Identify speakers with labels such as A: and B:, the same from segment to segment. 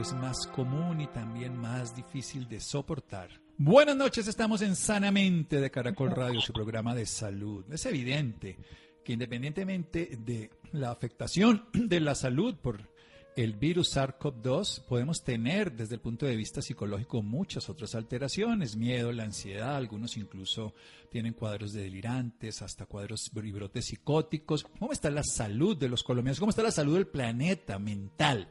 A: Es más común y también más difícil de soportar. Buenas noches, estamos en Sanamente de Caracol Radio, su programa de salud. Es evidente que independientemente de la afectación de la salud por el virus SARS-CoV-2 podemos tener desde el punto de vista psicológico muchas otras alteraciones, miedo, la ansiedad, algunos incluso tienen cuadros de delirantes, hasta cuadros y brotes psicóticos. ¿Cómo está la salud de los colombianos? ¿Cómo está la salud del planeta mental?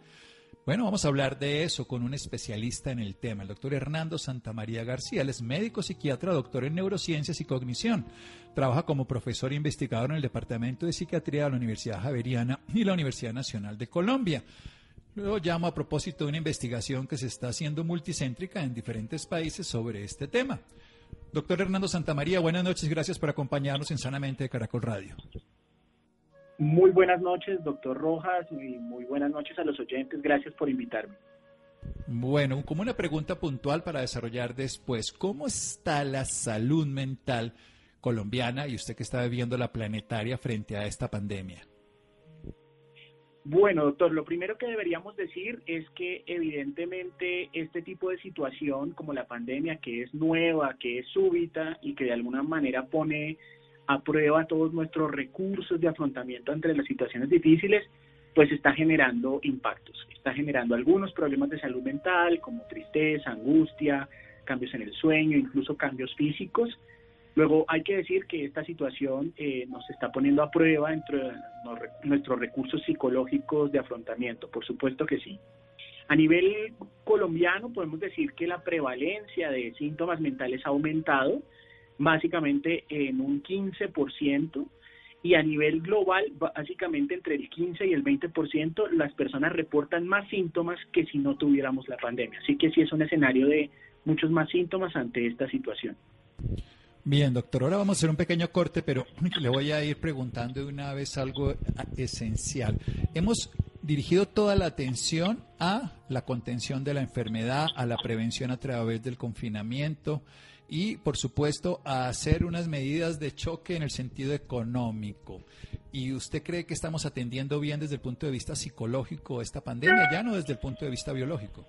A: Bueno, vamos a hablar de eso con un especialista en el tema, el doctor Hernando Santamaría García. Él es médico psiquiatra, doctor en neurociencias y cognición. Trabaja como profesor e investigador en el Departamento de Psiquiatría de la Universidad Javeriana y la Universidad Nacional de Colombia. Luego llamo a propósito de una investigación que se está haciendo multicéntrica en diferentes países sobre este tema. Doctor Hernando Santamaría, buenas noches, gracias por acompañarnos en Sanamente de Caracol Radio.
B: Muy buenas noches, doctor Rojas, y muy buenas noches a los oyentes. Gracias por invitarme.
A: Bueno, como una pregunta puntual para desarrollar después, ¿cómo está la salud mental colombiana y usted que está viviendo la planetaria frente a esta pandemia?
B: Bueno, doctor, lo primero que deberíamos decir es que evidentemente este tipo de situación como la pandemia, que es nueva, que es súbita y que de alguna manera pone aprueba todos nuestros recursos de afrontamiento entre las situaciones difíciles, pues está generando impactos, está generando algunos problemas de salud mental como tristeza, angustia, cambios en el sueño, incluso cambios físicos. Luego hay que decir que esta situación eh, nos está poniendo a prueba entre nuestros recursos psicológicos de afrontamiento, por supuesto que sí. A nivel colombiano podemos decir que la prevalencia de síntomas mentales ha aumentado, básicamente en un 15% y a nivel global, básicamente entre el 15 y el 20%, las personas reportan más síntomas que si no tuviéramos la pandemia. Así que sí es un escenario de muchos más síntomas ante esta situación.
A: Bien, doctor, ahora vamos a hacer un pequeño corte, pero le voy a ir preguntando de una vez algo esencial. Hemos dirigido toda la atención a la contención de la enfermedad, a la prevención a través del confinamiento, y, por supuesto, a hacer unas medidas de choque en el sentido económico. ¿Y usted cree que estamos atendiendo bien desde el punto de vista psicológico esta pandemia, ya no desde el punto de vista biológico?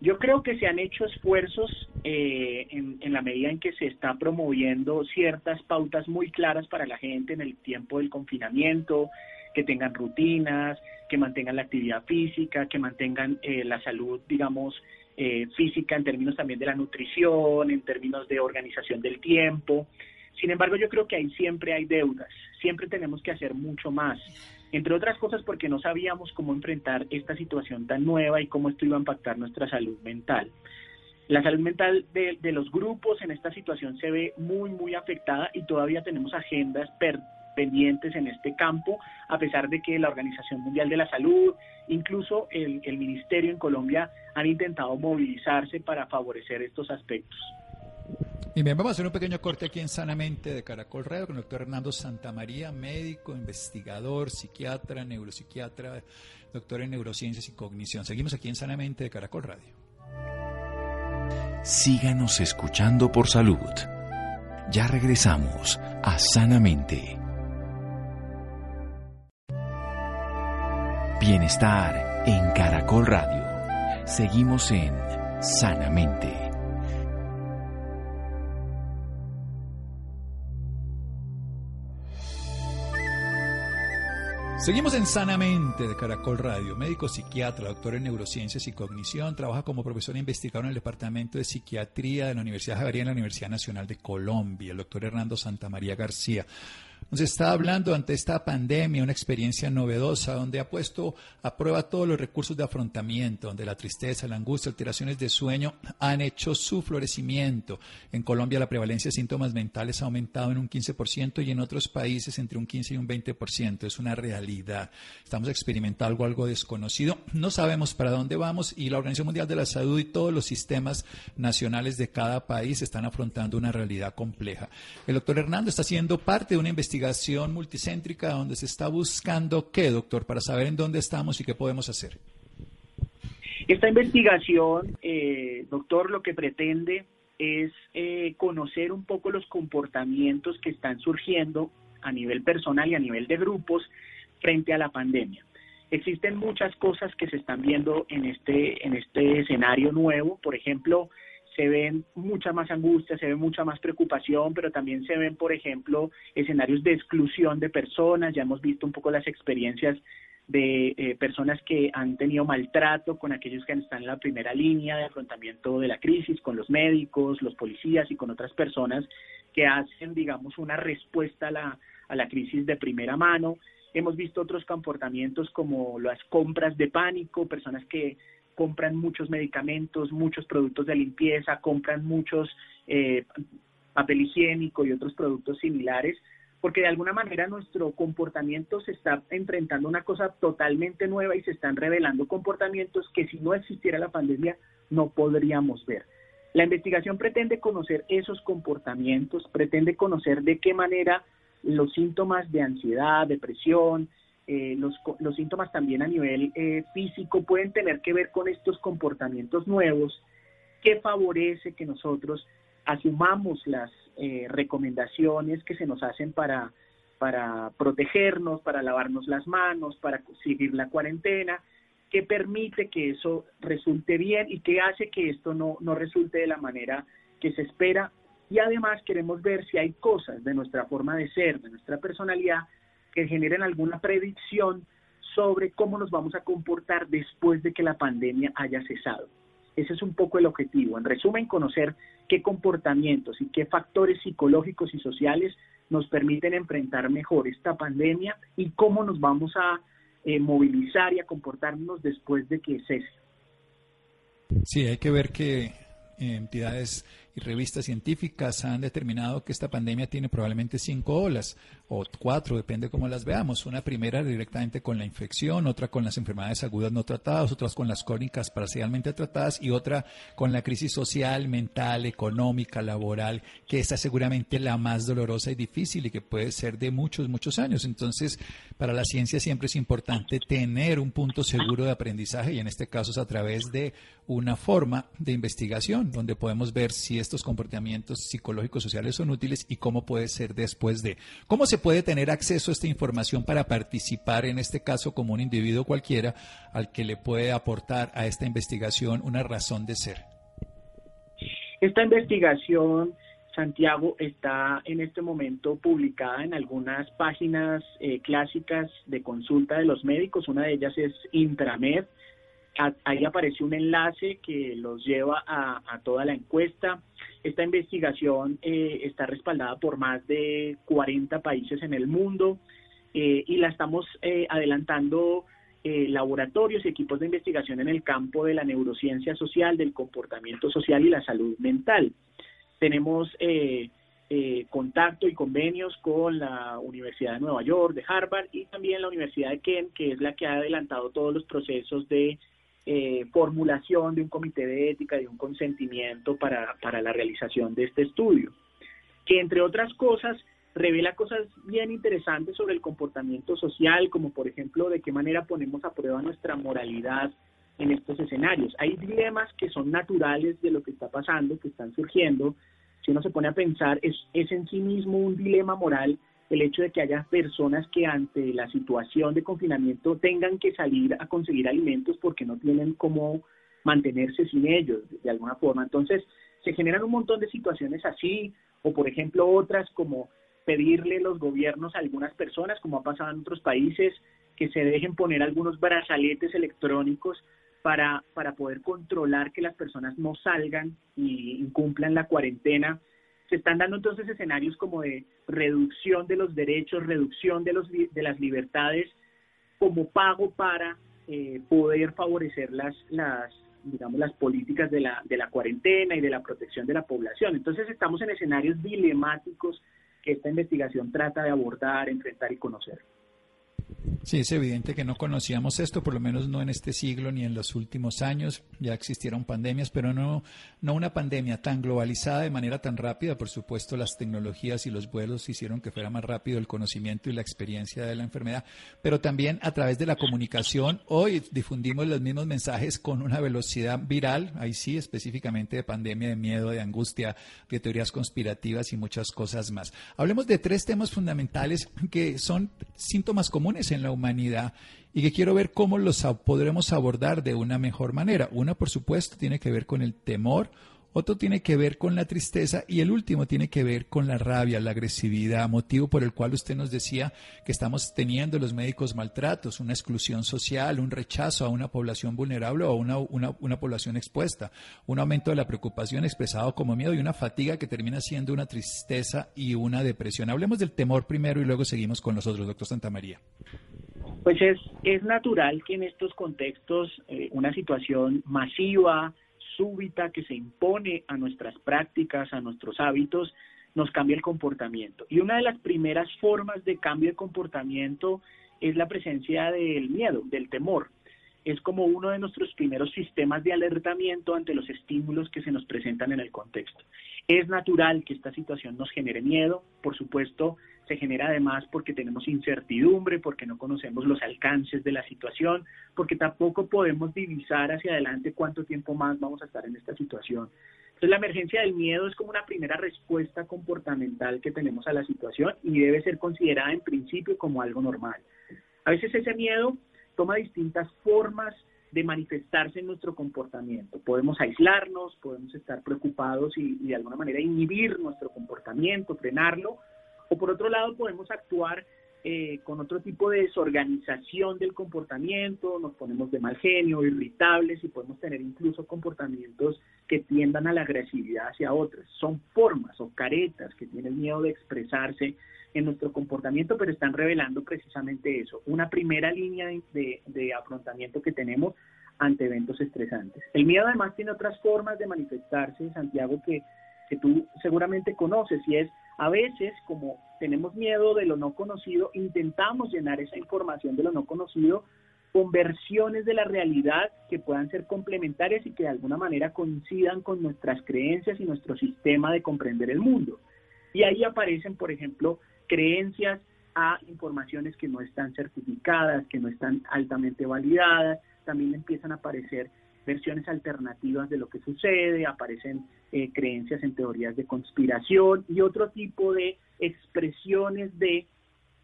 B: Yo creo que se han hecho esfuerzos eh, en, en, la medida en que se está promoviendo ciertas pautas muy claras para la gente en el tiempo del confinamiento, que tengan rutinas, que mantengan la actividad física, que mantengan eh, la salud, digamos, eh, física, en términos también de la nutrición, en términos de organización del tiempo. Sin embargo, yo creo que ahí siempre hay deudas, siempre tenemos que hacer mucho más, entre otras cosas porque no sabíamos cómo enfrentar esta situación tan nueva y cómo esto iba a impactar nuestra salud mental. La salud mental de, de los grupos en esta situación se ve muy, muy afectada y todavía tenemos agendas per, pendientes en este campo, a pesar de que la Organización Mundial de la Salud, incluso el, Ministerio en Colombia han intentado movilizarse para favorecer estos aspectos.
A: Y bien, vamos a hacer un pequeño corte aquí en Sanamente de Caracol Radio con el doctor Hernando Santamaría, médico, investigador, psiquiatra, neuropsiquiatra, doctor en neurociencias y cognición. Seguimos aquí en Sanamente de Caracol Radio.
C: Síganos escuchando por salud. Ya regresamos a Sanamente. Bienestar en Caracol Radio. Seguimos en Sanamente.
A: Seguimos en Sanamente de Caracol Radio. Médico psiquiatra, doctor en neurociencias y cognición. Trabaja como profesor e investigador en el Departamento de Psiquiatría de la Universidad Javeriana y la Universidad Nacional de Colombia. El doctor Hernando Santamaría García. Nos está hablando ante esta pandemia, una experiencia novedosa, donde ha puesto a prueba todos los recursos de afrontamiento, donde la tristeza, la angustia, alteraciones de sueño han hecho su florecimiento. En Colombia la prevalencia de síntomas mentales ha aumentado en un 15% y en otros países entre un 15 y un 20%. Es una realidad. Estamos experimentando algo, algo desconocido. No sabemos para dónde vamos y la Organización Mundial de la Salud y todos los sistemas nacionales de cada país están afrontando una realidad compleja. El doctor Hernando está siendo parte de una investigación multicéntrica donde se está buscando qué, doctor, para saber en dónde estamos y qué podemos hacer.
B: Esta investigación, eh, doctor, lo que pretende es eh, conocer un poco los comportamientos que están surgiendo a nivel personal y a nivel de grupos frente a la pandemia. Existen muchas cosas que se están viendo en este, en este escenario nuevo. Por ejemplo, se ven mucha más angustia, se ve mucha más preocupación, pero también se ven, por ejemplo, escenarios de exclusión de personas. Ya hemos visto un poco las experiencias de eh, personas que han tenido maltrato con aquellos que están en la primera línea de afrontamiento de la crisis, con los médicos, los policías y con otras personas que hacen, digamos, una respuesta a la, a la crisis de primera mano. Hemos visto otros comportamientos como las compras de pánico, personas que compran muchos medicamentos, muchos productos de limpieza, compran muchos eh, papel higiénico y otros productos similares, porque de alguna manera nuestro comportamiento se está enfrentando a una cosa totalmente nueva y se están revelando comportamientos que si no existiera la pandemia no podríamos ver. La investigación pretende conocer esos comportamientos, pretende conocer de qué manera los síntomas de ansiedad, depresión, eh, los, los, síntomas también a nivel eh, físico pueden tener que ver con estos comportamientos nuevos que favorece que nosotros asumamos las eh, recomendaciones que se nos hacen para, para protegernos, para lavarnos las manos, para seguir la cuarentena, que permite que eso resulte bien y que hace que esto no, no resulte de la manera que se espera. Y además queremos ver si hay cosas de nuestra forma de ser, de nuestra personalidad, que generen alguna predicción sobre cómo nos vamos a comportar después de que la pandemia haya cesado. Ese es un poco el objetivo. En resumen, conocer qué comportamientos y qué factores psicológicos y sociales nos permiten enfrentar mejor esta pandemia y cómo nos vamos a eh, movilizar y a comportarnos después de que cese.
A: Sí, hay que ver que entidades y revistas científicas han determinado que esta pandemia tiene probablemente cinco olas o cuatro, depende cómo las veamos. Una primera directamente con la infección, otra con las enfermedades agudas no tratadas, otras con las crónicas parcialmente tratadas y otra con la crisis social, mental, económica, laboral, que esta es seguramente la más dolorosa y difícil y que puede ser de muchos, muchos años. Entonces, para la ciencia siempre es importante tener un punto seguro de aprendizaje y en este caso es a través de una forma de investigación donde podemos ver si estos comportamientos psicológicos sociales son útiles y cómo puede ser después de. ¿Cómo puede tener acceso a esta información para participar, en este caso, como un individuo cualquiera, al que le puede aportar a esta investigación una razón de ser?
B: Esta investigación, Santiago, está en este momento publicada en algunas páginas eh, clásicas de consulta de los médicos. Una de ellas es Intramed. Ahí aparece un enlace que los lleva a toda la encuesta. Esta investigación eh, está respaldada por más de 40 países en el mundo eh, y la estamos eh, adelantando laboratorios y equipos de investigación en el campo de la neurociencia social, del comportamiento social y la salud mental. Tenemos contacto y convenios con la Universidad de Nueva York, de Harvard y también la Universidad de Kent, que es la que ha adelantado todos los procesos de eh, formulación de un comité de ética, de un consentimiento para, para la realización de este estudio, que entre otras cosas revela cosas bien interesantes sobre el comportamiento social, como por ejemplo de qué manera ponemos a prueba nuestra moralidad en estos escenarios. Hay dilemas que son naturales de lo que está pasando, que están surgiendo. Si uno se pone a pensar, es, es en sí mismo un dilema moral el hecho de que haya personas que ante la situación de confinamiento tengan que salir a conseguir alimentos porque no tienen cómo mantenerse sin ellos de alguna forma. Entonces, se generan un montón de situaciones así, o por ejemplo otras como pedirle los gobiernos a algunas personas, como ha pasado en otros países, que se dejen poner algunos brazaletes electrónicos para, para poder controlar que las personas no salgan y incumplan la cuarentena Se están dando entonces escenarios como de reducción de los derechos, reducción de, los, de las libertades como pago para eh, poder favorecer las, las, digamos, las políticas de la, de la cuarentena y de la protección de la población. Entonces estamos en escenarios dilemáticos que esta investigación trata de abordar, enfrentar y conocer.
A: Sí, es evidente que no conocíamos esto, por lo menos no en este siglo ni en los últimos años. Ya existieron pandemias, pero no, no una pandemia tan globalizada de manera tan rápida. Por supuesto, las tecnologías y los vuelos hicieron que fuera más rápido el conocimiento y la experiencia de la enfermedad, pero también a través de la comunicación. Hoy difundimos los mismos mensajes con una velocidad viral, ahí sí, específicamente de pandemia, de miedo, de angustia, de teorías conspirativas y muchas cosas más. Hablemos de tres temas fundamentales que son síntomas comunes en la humanidad y que quiero ver cómo los podremos abordar de una mejor manera. Una, por supuesto, tiene que ver con el temor, otro tiene que ver con la tristeza y el último tiene que ver con la rabia, la agresividad, motivo por el cual usted nos decía que estamos teniendo los médicos maltratos, una exclusión social, un rechazo a una población vulnerable o a una, una, población expuesta, un aumento de la preocupación expresado como miedo y una fatiga que termina siendo una tristeza y una depresión. Hablemos del temor primero y luego seguimos con los otros, doctor Santa María.
B: Pues es, es natural que en estos contextos eh, una situación masiva, súbita, que se impone a nuestras prácticas, a nuestros hábitos, nos cambie el comportamiento. Y una de las primeras formas de cambio de comportamiento es la presencia del miedo, del temor es como uno de nuestros primeros sistemas de alertamiento ante los estímulos que se nos presentan en el contexto. Es natural que esta situación nos genere miedo, por supuesto, se genera además porque tenemos incertidumbre, porque no conocemos los alcances de la situación, porque tampoco podemos divisar hacia adelante cuánto tiempo más vamos a estar en esta situación. Entonces la emergencia del miedo es como una primera respuesta comportamental que tenemos a la situación y debe ser considerada en principio como algo normal. A veces ese miedo toma distintas formas de manifestarse en nuestro comportamiento. Podemos aislarnos, podemos estar preocupados y, de alguna manera inhibir nuestro comportamiento, frenarlo, o por otro lado podemos actuar eh, con otro tipo de desorganización del comportamiento, nos ponemos de mal genio, irritables y podemos tener incluso comportamientos que tiendan a la agresividad hacia otras. Son formas o caretas que tienen miedo de expresarse en nuestro comportamiento, pero están revelando precisamente eso, una primera línea de, de, afrontamiento que tenemos ante eventos estresantes. El miedo además tiene otras formas de manifestarse, Santiago, que, que tú seguramente conoces, y es a veces, como tenemos miedo de lo no conocido, intentamos llenar esa información de lo no conocido con versiones de la realidad que puedan ser complementarias y que de alguna manera coincidan con nuestras creencias y nuestro sistema de comprender el mundo. Y ahí aparecen, por ejemplo, creencias a informaciones que no están certificadas, que no están altamente validadas, también empiezan a aparecer versiones alternativas de lo que sucede, aparecen eh, creencias en teorías de conspiración y otro tipo de expresiones de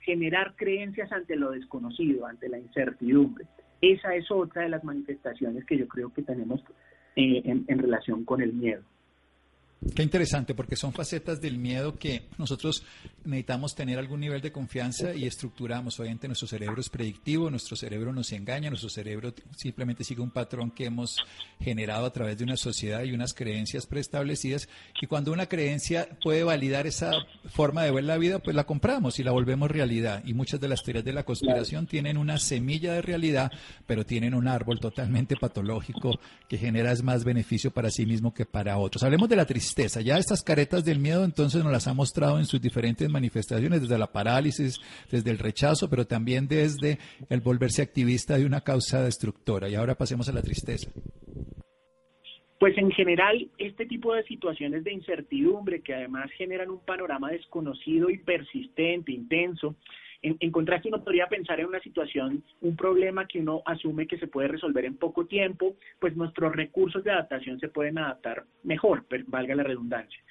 B: generar creencias ante lo desconocido, ante la incertidumbre. Esa es otra de las manifestaciones que yo creo que tenemos eh, en relación con el miedo.
A: Qué interesante, porque son facetas del miedo que nosotros necesitamos tener algún nivel de confianza y estructuramos. Obviamente nuestro cerebro es predictivo, nuestro cerebro nos engaña, nuestro cerebro simplemente sigue un patrón que hemos generado a través de una sociedad y unas creencias preestablecidas. Y cuando una creencia puede validar esa forma de ver la vida, pues la compramos y la volvemos realidad. Y muchas de las teorías de la conspiración tienen una semilla de realidad, pero tienen un árbol totalmente patológico que genera más beneficio para sí mismo que para otros. Hablemos de la tristeza ya estas caretas del miedo entonces nos las ha mostrado en sus diferentes manifestaciones, desde la parálisis, desde el rechazo, pero también desde el volverse activista de una causa destructora. Y ahora pasemos a la tristeza.
B: Pues en general, este tipo de situaciones de incertidumbre que además generan un panorama desconocido y persistente, intenso, en, contraste, uno podría pensar en una situación, un problema que uno asume que se puede resolver en poco tiempo, pues nuestros recursos de adaptación se pueden adaptar mejor, valga la redundancia.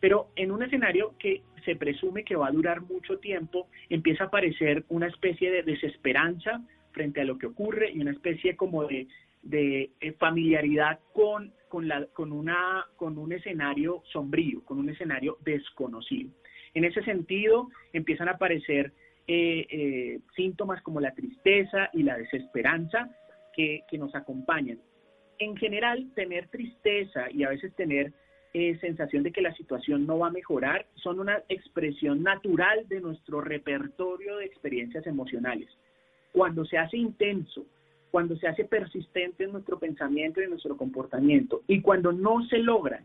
B: Pero en un escenario que se presume que va a durar mucho tiempo, empieza a aparecer una especie de desesperanza frente a lo que ocurre y una especie como de, de eh, familiaridad con, con, la, con, una, con un escenario sombrío, con un escenario desconocido. En ese sentido, empiezan a aparecer eh, eh, síntomas como la tristeza y la desesperanza que, nos acompañan. En general, tener tristeza y a veces tener eh, sensación de que la situación no va a mejorar son una expresión natural de nuestro repertorio de experiencias emocionales. Cuando se hace intenso, cuando se hace persistente en nuestro pensamiento y en nuestro comportamiento, y cuando no se logran,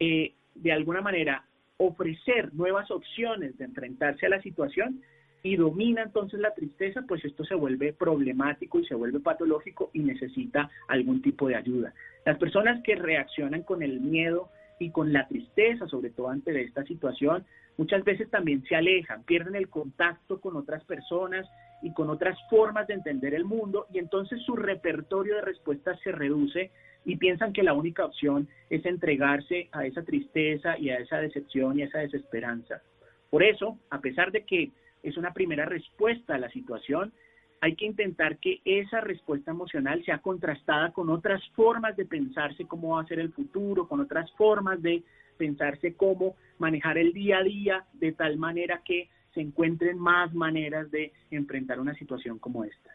B: eh, de alguna manera, ofrecer nuevas opciones de enfrentarse a la situación, y domina entonces la tristeza, pues esto se vuelve problemático y se vuelve patológico y necesita algún tipo de ayuda. Las personas que reaccionan con el miedo y con la tristeza, sobre todo ante esta situación, muchas veces también se alejan, pierden el contacto con otras personas y con otras formas de entender el mundo y entonces su repertorio de respuestas se reduce y piensan que la única opción es entregarse a esa tristeza y a esa decepción y a esa desesperanza. Por eso, a pesar de que es una primera respuesta a la situación, hay que intentar que esa respuesta emocional sea contrastada con otras formas de pensarse cómo va a ser el futuro, con otras formas de pensarse cómo manejar el día a día de tal manera que se encuentren más maneras de enfrentar una situación como esta.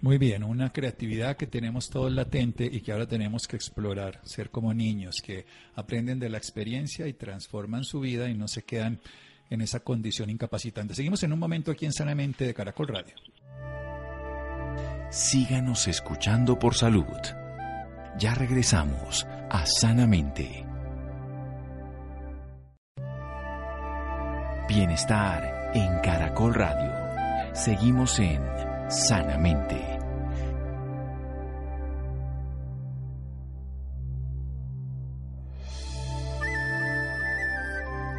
A: Muy bien, una creatividad que tenemos todos latente y que ahora tenemos que explorar, ser como niños que aprenden de la experiencia y transforman su vida y no se quedan en esa condición incapacitante. Seguimos en un momento aquí en Sanamente de Caracol Radio.
C: Síganos escuchando por salud. Ya regresamos a Sanamente. Bienestar en Caracol Radio. Seguimos en Sanamente.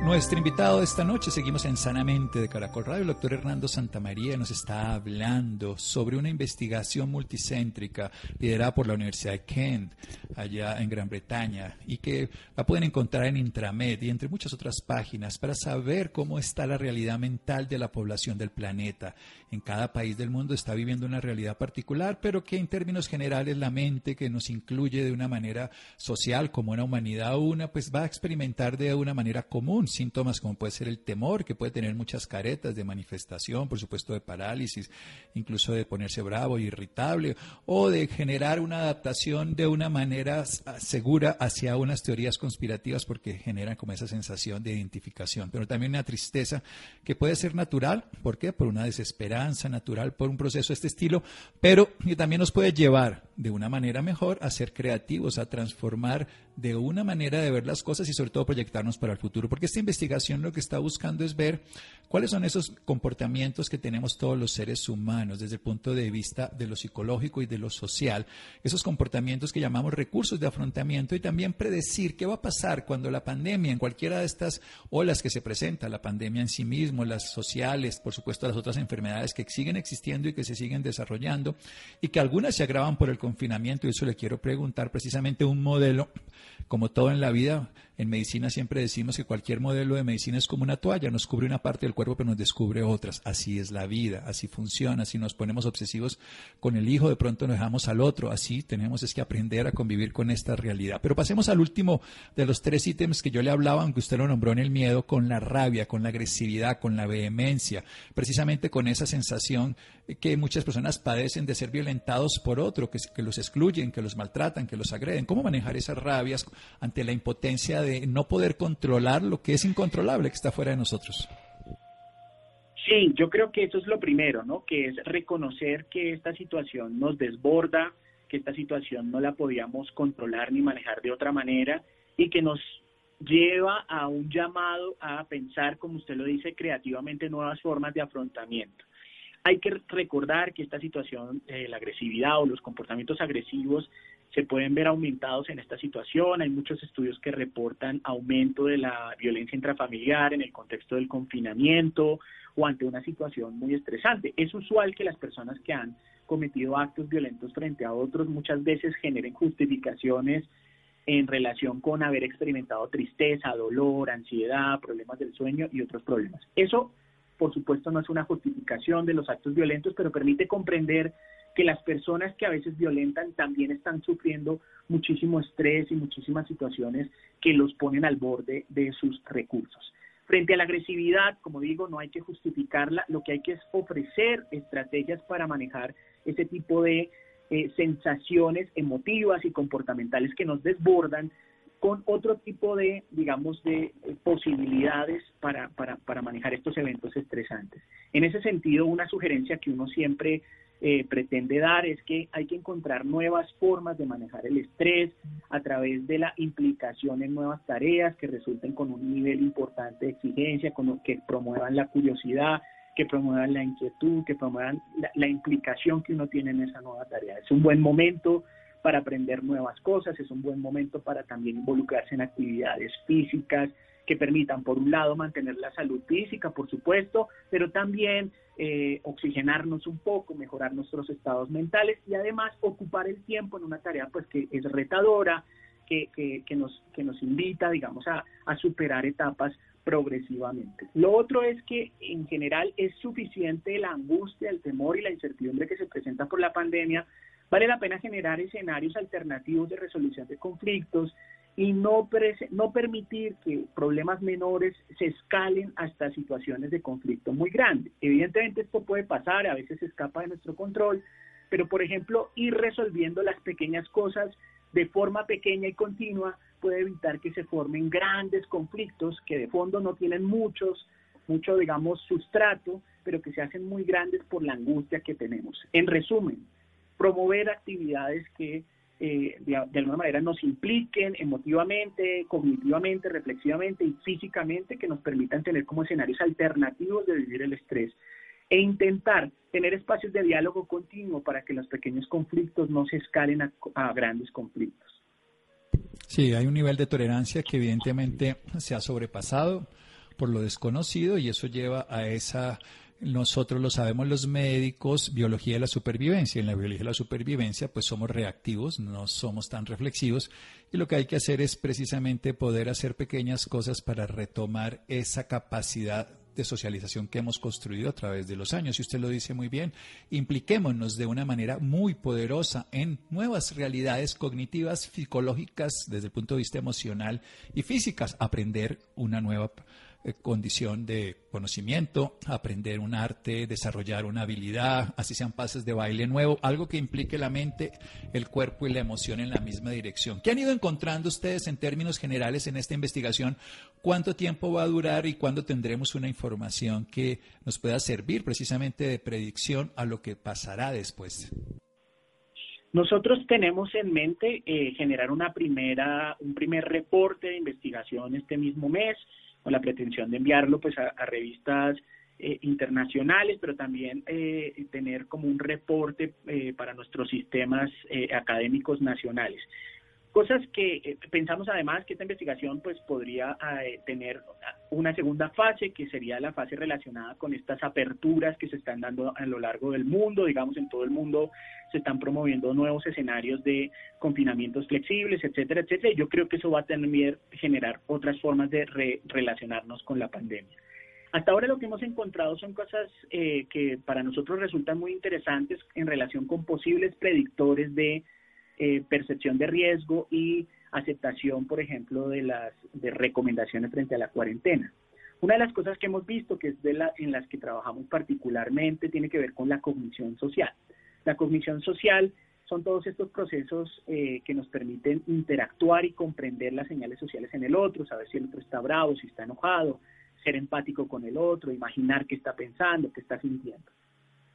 A: Nuestro invitado de esta noche, seguimos en Sanamente de Caracol Radio, el doctor Hernando Santamaría nos está hablando sobre una investigación multicéntrica liderada por la Universidad de Kent, allá en Gran Bretaña, y que la pueden encontrar en Intramed y entre muchas otras páginas para saber cómo está la realidad mental de la población del planeta. En cada país del mundo está viviendo una realidad particular, pero que en términos generales la mente que nos incluye de una manera social como una humanidad una, pues va a experimentar de una manera común síntomas como puede ser el temor, que puede tener muchas caretas de manifestación, por supuesto de parálisis, incluso de ponerse bravo e irritable, o de generar una adaptación de una manera segura hacia unas teorías conspirativas porque generan como esa sensación de identificación, pero también una tristeza que puede ser natural, ¿por qué? Por una desesperanza natural, por un proceso de este estilo, pero que también nos puede llevar de una manera mejor a ser creativos, a transformar de una manera de ver las cosas y sobre todo proyectarnos para el futuro, porque esta investigación lo que está buscando es ver cuáles son esos comportamientos que tenemos todos los seres humanos desde el punto de vista de lo psicológico y de lo social, esos comportamientos que llamamos recursos de afrontamiento y también predecir qué va a pasar cuando la pandemia, en cualquiera de estas olas que se presenta, la pandemia en sí mismo, las sociales, por supuesto las otras enfermedades que siguen existiendo y que se siguen desarrollando y que algunas se agravan por el confinamiento y eso le quiero preguntar precisamente un modelo como todo en la vida, en medicina siempre decimos que cualquier modelo de medicina es como una toalla, nos cubre una parte del cuerpo pero nos descubre otras. Así es la vida, así funciona, si nos ponemos obsesivos con el hijo, de pronto nos dejamos al otro, así tenemos es que aprender a convivir con esta realidad. Pero pasemos al último de los tres ítems que yo le hablaba, aunque usted lo nombró en el miedo, con la rabia, con la agresividad, con la vehemencia, precisamente con esa sensación que muchas personas padecen de ser violentados por otro, que, que los excluyen, que los maltratan, que los agreden. ¿Cómo manejar esas rabias ante la impotencia de no poder controlar lo que es incontrolable, que está fuera de nosotros?
B: Sí, yo creo que eso es lo primero, ¿no? Que es reconocer que esta situación nos desborda, que esta situación no la podíamos controlar ni manejar de otra manera y que nos lleva a un llamado a pensar, como usted lo dice, creativamente nuevas formas de afrontamiento. Hay que recordar que esta situación, eh, la agresividad o los comportamientos agresivos se pueden ver aumentados en esta situación. Hay muchos estudios que reportan aumento de la violencia intrafamiliar en el contexto del confinamiento o ante una situación muy estresante. Es usual que las personas que han cometido actos violentos frente a otros muchas veces generen justificaciones en relación con haber experimentado tristeza, dolor, ansiedad, problemas del sueño y otros problemas. Eso, por supuesto, no es una justificación de los actos violentos, pero permite comprender que las personas que a veces violentan también están sufriendo muchísimo estrés y muchísimas situaciones que los ponen al borde de sus recursos. Frente a la agresividad, como digo, no hay que justificarla, lo que hay que es ofrecer estrategias para manejar ese tipo de eh, sensaciones emotivas y comportamentales que nos desbordan con otro tipo de, digamos, de eh, posibilidades para, para, para manejar estos eventos estresantes. En ese sentido, una sugerencia que uno siempre eh, pretende dar es que hay que encontrar nuevas formas de manejar el estrés a través de la implicación en nuevas tareas que resulten con un nivel importante de exigencia, con, que promuevan la curiosidad, que promuevan la inquietud, que promuevan la, la implicación que uno tiene en esa nueva tarea. Es un buen momento para aprender nuevas cosas, es un buen momento para también involucrarse en actividades físicas que permitan, por un lado, mantener la salud física, por supuesto, pero también eh, oxigenarnos un poco, mejorar nuestros estados mentales y además ocupar el tiempo en una tarea pues que es retadora, que, que, nos, que nos invita, digamos, a, a superar etapas progresivamente. Lo otro es que en general es suficiente la angustia, el temor y la incertidumbre que se presenta por la pandemia Vale la pena generar escenarios alternativos de resolución de conflictos y no, no permitir que problemas menores se escalen hasta situaciones de conflicto muy grandes. Evidentemente esto puede pasar, a veces escapa de nuestro control, pero por ejemplo ir resolviendo las pequeñas cosas de forma pequeña y continua puede evitar que se formen grandes conflictos que de fondo no tienen muchos, mucho digamos sustrato, pero que se hacen muy grandes por la angustia que tenemos. En resumen, promover actividades que eh, de, alguna manera nos impliquen emotivamente, cognitivamente, reflexivamente y físicamente, que nos permitan tener como escenarios alternativos de vivir el estrés e intentar tener espacios de diálogo continuo para que los pequeños conflictos no se escalen a, a grandes conflictos.
A: Sí, hay un nivel de tolerancia que evidentemente se ha sobrepasado por lo desconocido y eso lleva a esa nosotros lo sabemos los médicos, biología de la supervivencia. En la biología de la supervivencia, pues somos reactivos, no somos tan reflexivos. Y lo que hay que hacer es precisamente poder hacer pequeñas cosas para retomar esa capacidad de socialización que hemos construido a través de los años. Y usted lo dice muy bien, impliquémonos de una manera muy poderosa en nuevas realidades cognitivas, psicológicas, desde el punto de vista emocional y físicas, aprender una nueva condición de conocimiento, aprender un arte, desarrollar una habilidad, así sean pases de baile nuevo, algo que implique la mente, el cuerpo y la emoción en la misma dirección. ¿Qué han ido encontrando ustedes en términos generales en esta investigación? ¿Cuánto tiempo va a durar y cuándo tendremos una información que nos pueda servir precisamente de predicción a lo que pasará después?
B: Nosotros tenemos en mente eh, generar una primera, un primer reporte de investigación este mismo mes con la pretensión de enviarlo pues a, revistas eh, internacionales, pero también eh, tener como un reporte eh, para nuestros sistemas académicos nacionales. Cosas que pensamos además que esta investigación pues podría tener una segunda fase, que sería la fase relacionada con estas aperturas que se están dando a lo largo del mundo, digamos en todo el mundo se están promoviendo nuevos escenarios de confinamientos flexibles, etcétera, etcétera. Yo creo que eso va a también generar otras formas de relacionarnos con la pandemia. Hasta ahora lo que hemos encontrado son cosas eh, que para nosotros resultan muy interesantes en relación con posibles predictores de eh, percepción de riesgo y aceptación, por ejemplo, de las recomendaciones frente a la cuarentena. Una de las cosas que hemos visto, que es de la, en las que trabajamos particularmente, tiene que ver con la cognición social. La cognición social son todos estos procesos eh, que nos permiten interactuar y comprender las señales sociales en el otro, saber si el otro está bravo, si está enojado, ser empático con el otro, imaginar qué está pensando, qué está sintiendo.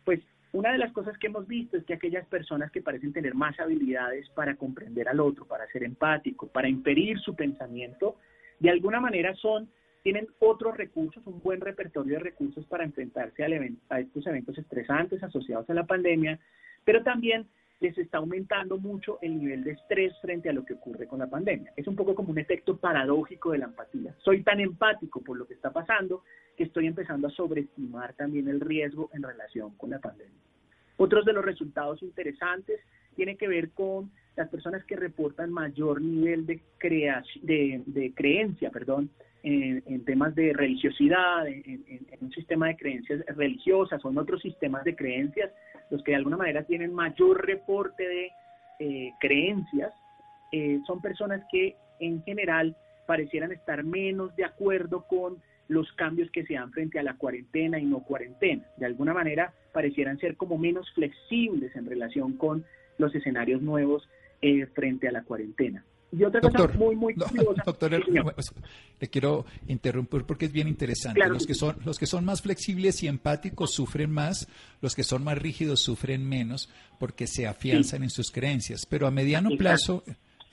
B: Pues una de las cosas que hemos visto es que aquellas personas que parecen tener más habilidades para comprender al otro, para ser empático, para impedir su pensamiento, de alguna manera son tienen otros recursos, un buen repertorio de recursos para enfrentarse a estos eventos estresantes asociados a la pandemia, pero también les está aumentando mucho el nivel de estrés frente a lo que ocurre con la pandemia. Es un poco como un efecto paradójico de la empatía. Soy tan empático por lo que está pasando que estoy empezando a sobreestimar también el riesgo en relación con la pandemia. Otros de los resultados interesantes tienen que ver con las personas que reportan mayor nivel de, de, de creencia perdón, en, temas de religiosidad, en, un sistema de creencias religiosas o en otros sistemas de creencias, los que de alguna manera tienen mayor reporte de eh, creencias, eh, son personas que en general parecieran estar menos de acuerdo con los cambios que se dan frente a la cuarentena y no cuarentena. De alguna manera parecieran ser como menos flexibles en relación con los escenarios nuevos eh, frente a la cuarentena.
A: Y otra cosa muy, muy Doctor, le quiero interrumpir porque es bien interesante. los, que son, los que son más flexibles y empáticos sufren más, los que son más rígidos sufren menos porque se afianzan en sus creencias. Pero a mediano plazo,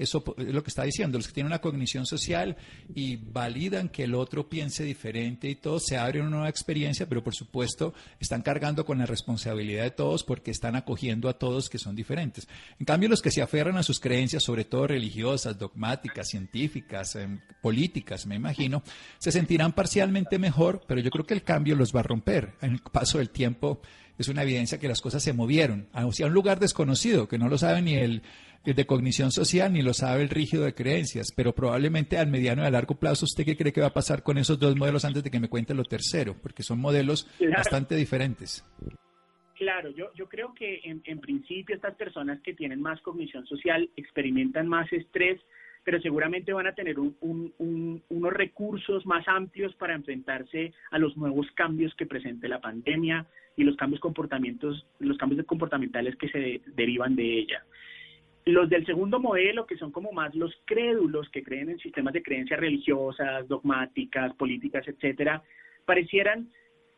A: eso es lo que está diciendo. Los que tienen una cognición social y validan que el otro piense diferente y todo, se abre una nueva experiencia, pero por supuesto están cargando con la responsabilidad de todos porque están acogiendo a todos que son diferentes. En cambio, los que se aferran a sus creencias, sobre todo religiosas, dogmáticas, científicas, em, políticas, me imagino, se sentirán parcialmente mejor, pero yo creo que el cambio los va a romper. En el paso del tiempo es una evidencia que las cosas se movieron hacia un lugar desconocido, que no lo sabe ni el de cognición social ni lo sabe el rígido de creencias, pero probablemente al mediano y a largo plazo, ¿usted qué cree que va a pasar con esos dos modelos antes de que me cuente lo tercero? Porque son modelos bastante diferentes.
B: Claro, yo, yo creo que en, en principio estas personas que tienen más cognición social experimentan más estrés, pero seguramente van a tener unos recursos más amplios para enfrentarse a los nuevos cambios que presente la pandemia y los cambios comportamientos, los cambios comportamentales que se derivan de ella. Los del segundo modelo, que son como más los crédulos que creen en sistemas de creencias religiosas, dogmáticas, políticas, etcétera, parecieran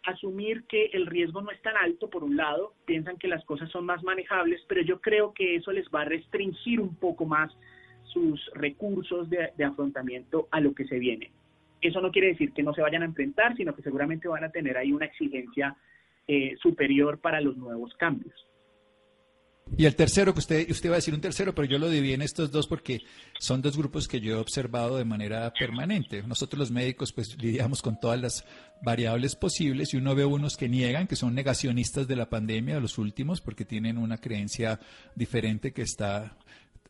B: asumir que el riesgo no es tan alto, por un lado, piensan que las cosas son más manejables, pero yo creo que eso les va a restringir un poco más sus recursos de, afrontamiento a lo que se viene. Eso no quiere decir que no se vayan a enfrentar, sino que seguramente van a tener ahí una exigencia eh, superior para los nuevos cambios.
A: Y el tercero, que usted, usted va a decir un tercero, pero yo lo dividí en estos dos porque son dos grupos que yo he observado de manera permanente. Nosotros los médicos pues lidiamos con todas las variables posibles y uno ve unos que niegan, que son negacionistas de la pandemia, los últimos, porque tienen una creencia diferente que está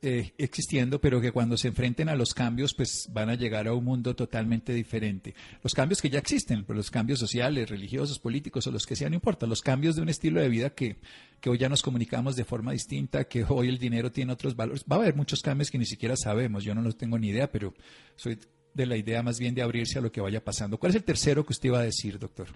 A: eh, existiendo, pero que cuando se enfrenten a los cambios, pues van a llegar a un mundo totalmente diferente. Los cambios que ya existen, pues los cambios sociales, religiosos, políticos o los que sean, no importa, los cambios de un estilo de vida que, que hoy ya nos comunicamos de forma distinta, que hoy el dinero tiene otros valores. Va a haber muchos cambios que ni siquiera sabemos, yo no los tengo ni idea, pero soy de la idea más bien de abrirse a lo que vaya pasando. ¿Cuál es el tercero que usted iba a decir, doctor?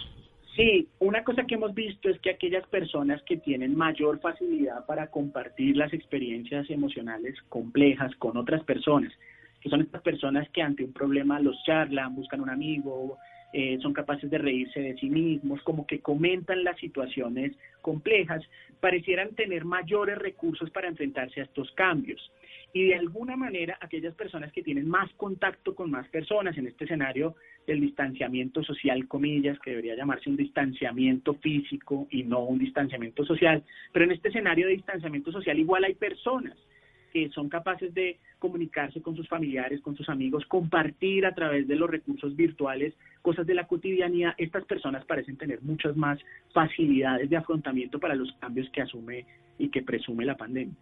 B: Sí, una cosa que hemos visto es que aquellas personas que tienen mayor facilidad para compartir las experiencias emocionales complejas con otras personas, que son estas personas que ante un problema los charlan, buscan un amigo, eh, son capaces de reírse de sí mismos, como que comentan las situaciones complejas, parecieran tener mayores recursos para enfrentarse a estos cambios y de alguna manera aquellas personas que tienen más contacto con más personas en este escenario del distanciamiento social, comillas, que debería llamarse un distanciamiento físico y no un distanciamiento social, pero en este escenario de distanciamiento social igual hay personas que son capaces de comunicarse con sus familiares, con sus amigos, compartir a través de los recursos virtuales cosas de la cotidianidad, estas personas parecen tener muchas más facilidades de afrontamiento para los cambios que asume y que presume la pandemia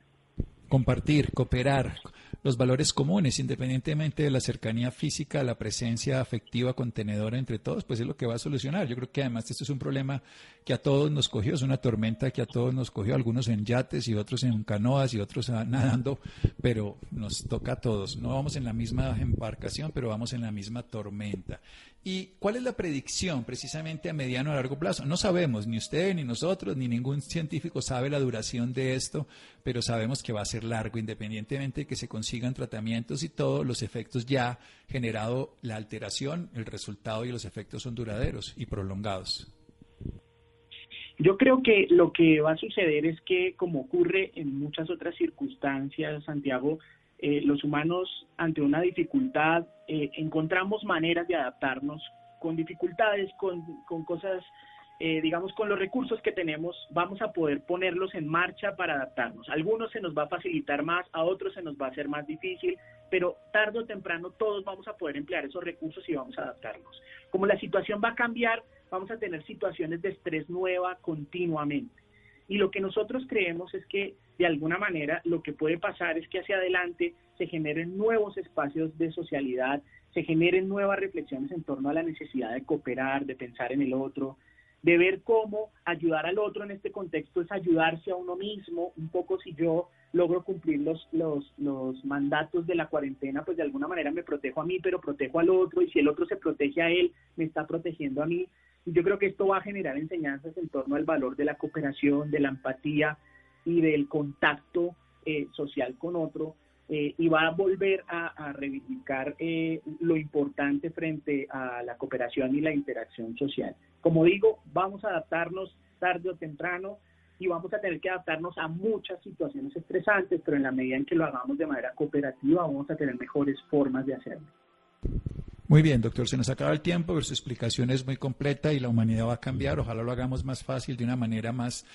A: compartir, cooperar, los valores comunes, independientemente de la cercanía física, la presencia afectiva contenedora entre todos, pues es lo que va a solucionar. Yo creo que además esto es un problema que a todos nos cogió, es una tormenta que a todos nos cogió, algunos en yates y otros en canoas y otros nadando, pero nos toca a todos. No vamos en la misma embarcación, pero vamos en la misma tormenta. ¿Y cuál es la predicción precisamente a mediano o largo plazo? No sabemos, ni usted, ni nosotros, ni ningún científico sabe la duración de esto, pero sabemos que va a ser largo, independientemente de que se consigan tratamientos y todos los efectos ya generado la alteración, el resultado y los efectos son duraderos y prolongados.
B: Yo creo que lo que va a suceder es que, como ocurre en muchas otras circunstancias, Santiago, eh, los humanos ante una dificultad eh, encontramos maneras de adaptarnos con dificultades, con, con cosas, eh, digamos, con los recursos que tenemos, vamos a poder ponerlos en marcha para adaptarnos. Algunos se nos va a facilitar más, a otros se nos va a hacer más difícil, pero tarde o temprano todos vamos a poder emplear esos recursos y vamos a adaptarnos. Como la situación va a cambiar, vamos a tener situaciones de estrés nueva continuamente. Y lo que nosotros creemos es que de alguna manera lo que puede pasar es que hacia adelante se generen nuevos espacios de socialidad, se generen nuevas reflexiones en torno a la necesidad de cooperar, de pensar en el otro, de ver cómo ayudar al otro en este contexto es ayudarse a uno mismo, un poco si yo logro cumplir los, los, los mandatos de la cuarentena, pues de alguna manera me protejo a mí, pero protejo al otro, y si el otro se protege a él, me está protegiendo a mí. Yo creo que esto va a generar enseñanzas en torno al valor de la cooperación, de la empatía y del contacto eh, social con otro, eh, y va a volver a, reivindicar eh, lo importante frente a la cooperación y la interacción social. Como digo, vamos a adaptarnos tarde o temprano y vamos a tener que adaptarnos a muchas situaciones estresantes, pero en la medida en que lo hagamos de manera cooperativa vamos a tener mejores formas de hacerlo.
A: Muy bien, doctor, se nos acaba el tiempo, pero su explicación es muy completa y la humanidad va a cambiar. Ojalá lo hagamos más fácil, de una manera más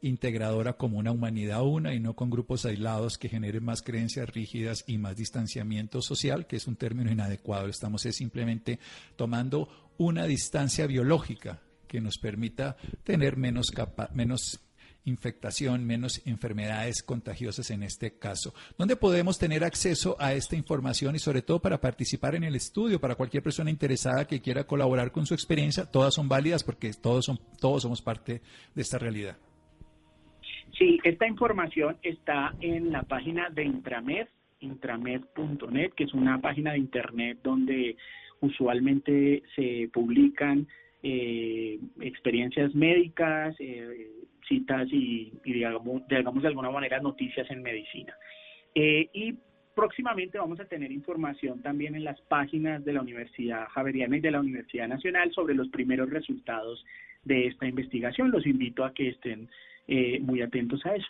A: integradora como una humanidad una y no con grupos aislados que generen más creencias rígidas y más distanciamiento social, que es un término inadecuado. Estamos simplemente tomando una distancia biológica que nos permita tener menos, menos infectación, menos enfermedades contagiosas en este caso. ¿Dónde podemos tener acceso a esta información y sobre todo para participar en el estudio, para cualquier persona interesada que quiera colaborar con su experiencia? Todas son válidas porque todos, son, todos somos parte de esta realidad.
B: Sí, esta información está en la página de Intramed, intramed.net, que es una página de internet donde usualmente se publican eh, experiencias médicas, eh, citas y, digamos, de alguna manera noticias en medicina. Eh, y próximamente vamos a tener información también en las páginas de la Universidad Javeriana y de la Universidad Nacional sobre los primeros resultados de esta investigación. Los invito a que estén eh, muy atentos a eso.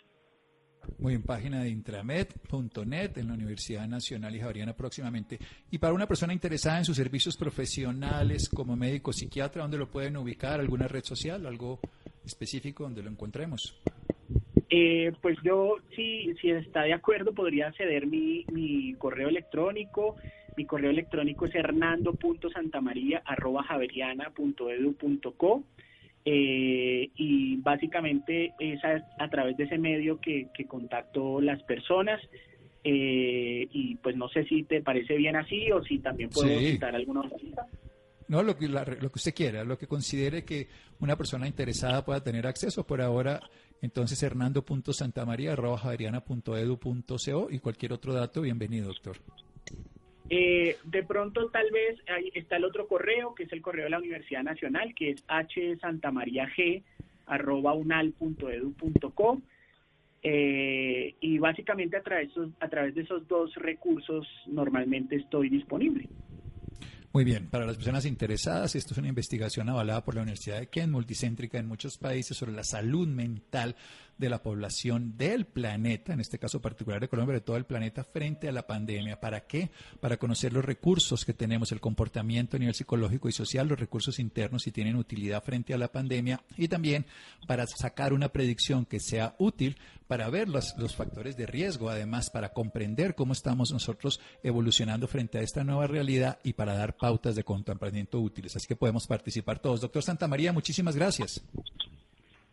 A: Muy bien, página de intramed.net en la Universidad Nacional y Javeriana próximamente. Y para una persona interesada en sus servicios profesionales como médico psiquiatra, ¿dónde lo pueden ubicar? ¿Alguna red social? ¿Algo específico donde lo encontremos?
B: Eh, pues yo, si, si está de acuerdo, podría ceder mi, mi correo electrónico. Mi correo electrónico es hernando.santamaría.javeriana.edu.co. Eh, y básicamente es a, través de ese medio que, que contacto las personas. Eh, y pues no sé si te parece bien así o si también puedo citar alguna otra
A: No, lo que, lo que usted quiera, lo que considere que una persona interesada pueda tener acceso. Por ahora, entonces, hernando.santamaría.javeriana.edu.co y cualquier otro dato, bienvenido, doctor.
B: Eh, de pronto, tal vez ahí está el otro correo, que es el correo de la Universidad Nacional, que es hsantamariag.unal.edu.co. Eh, y básicamente a través, a través de esos dos recursos normalmente estoy disponible.
A: Muy bien, para las personas interesadas, esto es una investigación avalada por la Universidad de Kent, multicéntrica en muchos países sobre la salud mental de la población del planeta, en este caso particular de Colombia, de todo el planeta, frente a la pandemia. ¿Para qué? Para conocer los recursos que tenemos, el comportamiento a nivel psicológico y social, los recursos internos si tienen utilidad frente a la pandemia y también para sacar una predicción que sea útil para ver los, los factores de riesgo, además para comprender cómo estamos nosotros evolucionando frente a esta nueva realidad y para dar pautas de comportamiento útiles. Así que podemos participar todos. Doctor Santa María, muchísimas gracias.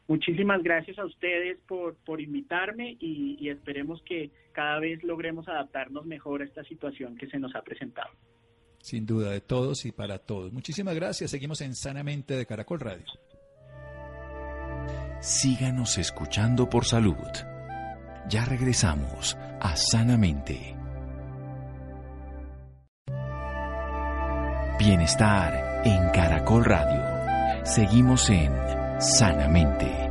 B: Muchísimas gracias a ustedes por, por invitarme y, esperemos que cada vez logremos adaptarnos mejor a esta situación que se nos ha presentado.
A: Sin duda, de todos y para todos. Muchísimas gracias. Seguimos en Sanamente de Caracol Radio.
C: Síganos escuchando por salud. Ya regresamos a Sanamente. Bienestar en Caracol Radio. Seguimos en sanamente.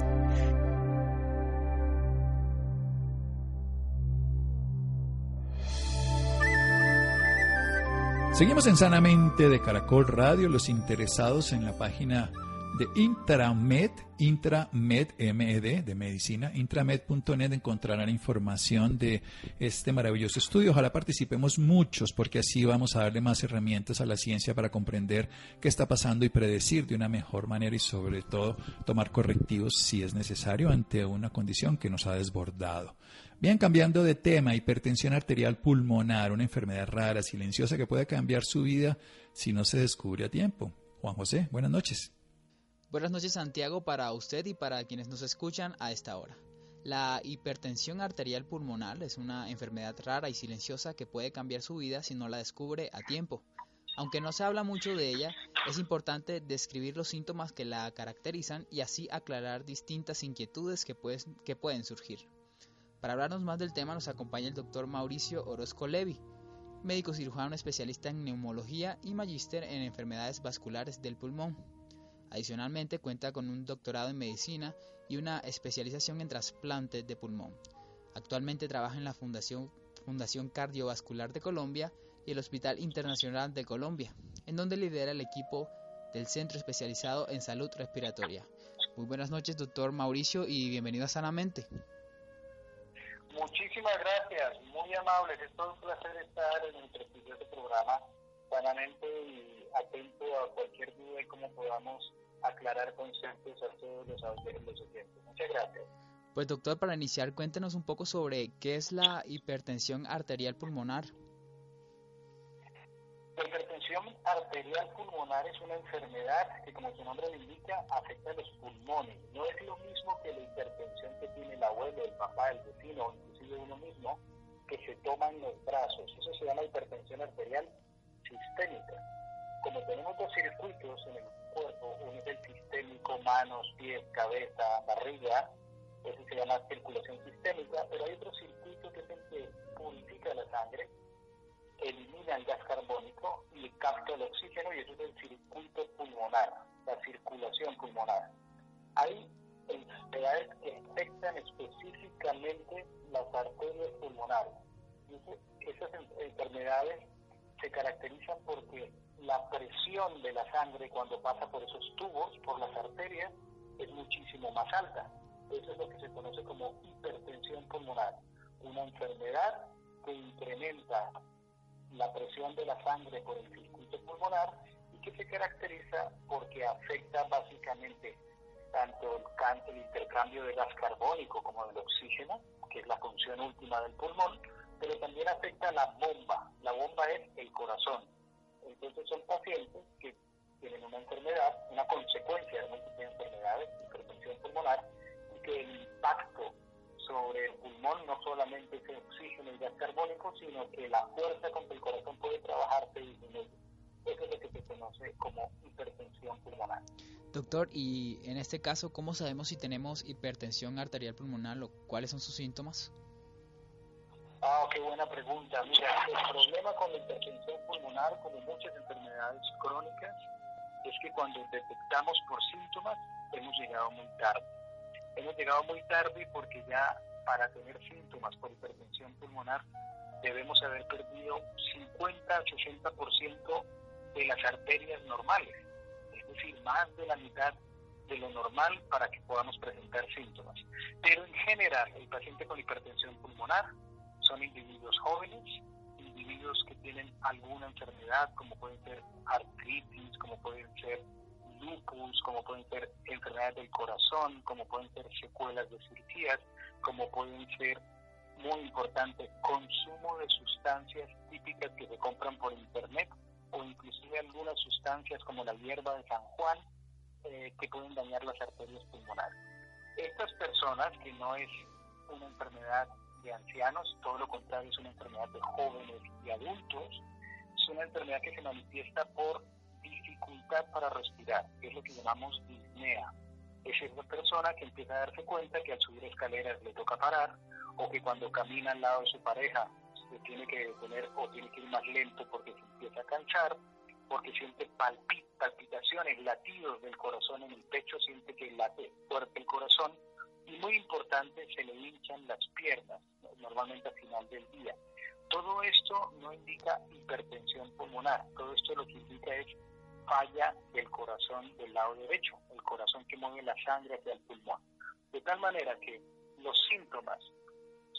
A: Seguimos en Sanamente de Caracol Radio, los interesados en la página de Intramed, Intramed MED de medicina, intramed.net encontrarán información de este maravilloso estudio. Ojalá participemos muchos porque así vamos a darle más herramientas a la ciencia para comprender qué está pasando y predecir de una mejor manera y sobre todo tomar correctivos si es necesario ante una condición que nos ha desbordado. Bien, cambiando de tema, hipertensión arterial pulmonar, una enfermedad rara, silenciosa que puede cambiar su vida si no se descubre a tiempo. Juan José, buenas noches.
D: Buenas noches Santiago para usted y para quienes nos escuchan a esta hora. La hipertensión arterial pulmonar es una enfermedad rara y silenciosa que puede cambiar su vida si no la descubre a tiempo. Aunque no se habla mucho de ella, es importante describir los síntomas que la caracterizan y así aclarar distintas inquietudes que, que pueden surgir. Para hablarnos más del tema nos acompaña el doctor Mauricio Orozco Levi, médico cirujano especialista en neumología y magíster en enfermedades vasculares del pulmón. Adicionalmente cuenta con un doctorado en medicina y una especialización en trasplantes de pulmón. Actualmente trabaja en la Fundación Fundación Cardiovascular de Colombia y el Hospital Internacional de Colombia, en donde lidera el equipo del Centro Especializado en Salud Respiratoria. Muy buenas noches, doctor Mauricio, y bienvenido a Sanamente.
E: Muchísimas gracias, muy amables. Es todo un placer estar en el prestigioso programa Sanamente y atento a cualquier duda y cómo podamos aclarar conceptos a todos los, los oyentes. Muchas gracias.
D: Pues doctor, para iniciar, cuéntenos un poco sobre qué es la hipertensión arterial pulmonar.
E: La hipertensión arterial pulmonar es una enfermedad que, como su nombre le indica, afecta a los pulmones. No es lo mismo que la hipertensión que tiene el abuelo, el papá, el vecino o inclusive uno mismo, que se toma en los brazos. Eso se llama hipertensión arterial sistémica. Como tenemos dos circuitos en el cuerpo, uno es el sistémico, manos, pies, cabeza, barriga, eso se llama circulación sistémica, pero hay otro circuito que es el que purifica la sangre, elimina el gas carbónico y capta el oxígeno y eso es el circuito pulmonar, la circulación pulmonar. Hay enfermedades que afectan específicamente las arterias pulmonares. Y esas enfermedades se caracterizan porque la presión de la sangre cuando pasa por esos tubos, por las arterias, es muchísimo más alta. Eso es lo que se conoce como hipertensión pulmonar, una enfermedad que incrementa la presión de la sangre por el circuito pulmonar y que se caracteriza porque afecta básicamente tanto el, el intercambio de gas carbónico como del oxígeno, que es la función última del pulmón, pero también afecta la bomba. La bomba es el corazón. Entonces son pacientes que tienen una enfermedad, una consecuencia de múltiples enfermedades, hipertensión pulmonar, que el impacto sobre el pulmón no solamente es el oxígeno y gas carbónico, sino que la fuerza con que el corazón puede trabajar se disminuye. Eso es lo que se conoce como hipertensión pulmonar.
D: Doctor, y en este caso, ¿cómo sabemos si tenemos hipertensión arterial pulmonar o cuáles son sus síntomas?
E: Ah, qué buena pregunta. Mira, el problema con la hipertensión pulmonar, como muchas enfermedades crónicas, es que cuando detectamos por síntomas, hemos llegado muy tarde hemos llegado muy tarde porque ya para tener síntomas por hipertensión pulmonar debemos haber perdido 50-80% de las arterias normales, es decir, más de la mitad de lo normal para que podamos presentar síntomas. Pero en general, el paciente con hipertensión pulmonar son individuos jóvenes, individuos que tienen alguna enfermedad, como pueden ser artritis, como pueden ser lupus, como pueden ser enfermedades del corazón, como pueden ser secuelas de cirugías, como pueden ser, muy importante, consumo de sustancias típicas que se compran por internet o inclusive algunas sustancias como la hierba de San Juan eh, que pueden dañar las arterias pulmonares. Estas personas, que no es una enfermedad de ancianos, todo lo contrario, es una enfermedad de jóvenes y adultos, es una enfermedad que se manifiesta por dificultad para respirar, que es lo que llamamos disnea. Es esa persona que empieza a darse cuenta que al subir escaleras le toca parar, o que cuando camina al lado de su pareja se tiene que detener o tiene que ir más lento porque se empieza a cansar, porque siente palpitaciones, latidos del corazón en el pecho, siente que late fuerte el corazón, y muy importante, se le hinchan las piernas, normalmente al final del día. Todo esto no indica hipertensión pulmonar, todo esto lo que indica es falla del corazón del lado derecho, el corazón que mueve la sangre hacia el pulmón. De tal manera que los síntomas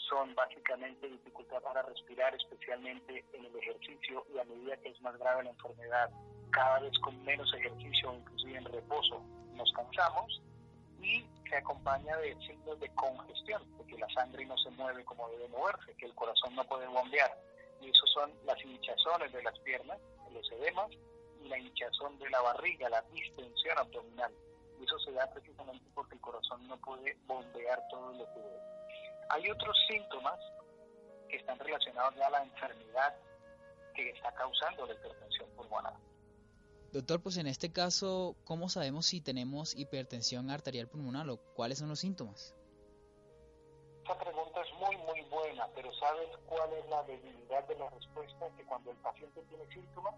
E: son básicamente dificultad para respirar, especialmente en el ejercicio y a medida que es más grave la enfermedad, cada vez con menos ejercicio, inclusive en reposo, nos cansamos y se acompaña de signos de congestión, de que la sangre no se mueve como debe moverse, que el corazón no puede bombear. Y eso son las hinchazones de las piernas, los edemas, y la hinchazón de la barriga, la distensión abdominal. Y eso se da precisamente porque el corazón no puede bombear todo lo que debe. Hay otros síntomas que están relacionados ya a la enfermedad que está causando la hipertensión pulmonar.
D: Doctor, pues en este caso, ¿cómo sabemos si tenemos hipertensión arterial pulmonar o cuáles son los síntomas?
E: Esta pregunta es muy, muy buena, pero ¿sabes cuál es la debilidad de la respuesta? Que cuando el paciente tiene síntomas,